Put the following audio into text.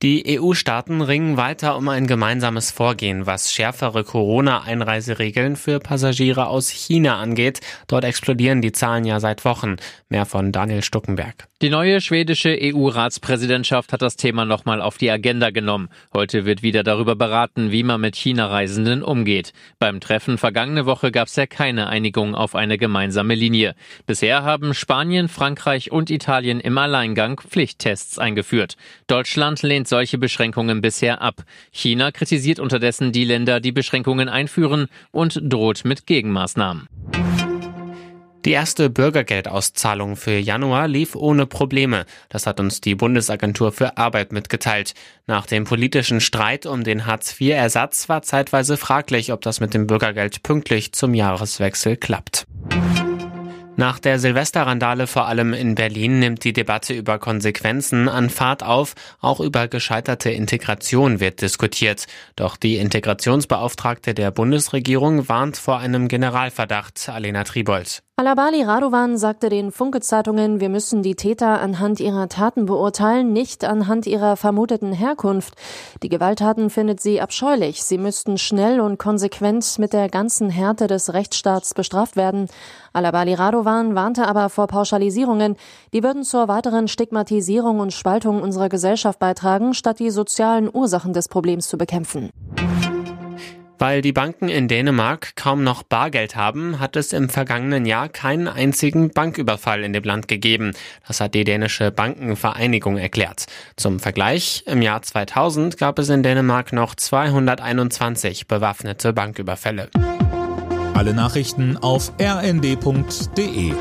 Die EU-Staaten ringen weiter um ein gemeinsames Vorgehen, was schärfere Corona-Einreiseregeln für Passagiere aus China angeht. Dort explodieren die Zahlen ja seit Wochen. Mehr von Daniel Stuckenberg. Die neue schwedische EU-Ratspräsidentschaft hat das Thema nochmal auf die Agenda genommen. Heute wird wieder darüber beraten, wie man mit China-Reisenden umgeht. Beim Treffen vergangene Woche gab es ja keine Einigung auf eine gemeinsame Linie. Bisher haben Spanien, Frankreich und Italien im Alleingang Pflichttests eingeführt. Deutschland lehnt solche Beschränkungen bisher ab. China kritisiert unterdessen die Länder, die Beschränkungen einführen und droht mit Gegenmaßnahmen. Die erste Bürgergeldauszahlung für Januar lief ohne Probleme. Das hat uns die Bundesagentur für Arbeit mitgeteilt. Nach dem politischen Streit um den Hartz-IV-Ersatz war zeitweise fraglich, ob das mit dem Bürgergeld pünktlich zum Jahreswechsel klappt. Nach der Silvesterrandale vor allem in Berlin nimmt die Debatte über Konsequenzen an Fahrt auf. Auch über gescheiterte Integration wird diskutiert. Doch die Integrationsbeauftragte der Bundesregierung warnt vor einem Generalverdacht. Alena Tribold. Alabali Radovan sagte den Funke-Zeitungen, wir müssen die Täter anhand ihrer Taten beurteilen, nicht anhand ihrer vermuteten Herkunft. Die Gewalttaten findet sie abscheulich. Sie müssten schnell und konsequent mit der ganzen Härte des Rechtsstaats bestraft werden. Alabali Radovan warnte aber vor Pauschalisierungen. Die würden zur weiteren Stigmatisierung und Spaltung unserer Gesellschaft beitragen, statt die sozialen Ursachen des Problems zu bekämpfen. Weil die Banken in Dänemark kaum noch Bargeld haben, hat es im vergangenen Jahr keinen einzigen Banküberfall in dem Land gegeben. Das hat die dänische Bankenvereinigung erklärt. Zum Vergleich, im Jahr 2000 gab es in Dänemark noch 221 bewaffnete Banküberfälle. Alle Nachrichten auf rnd.de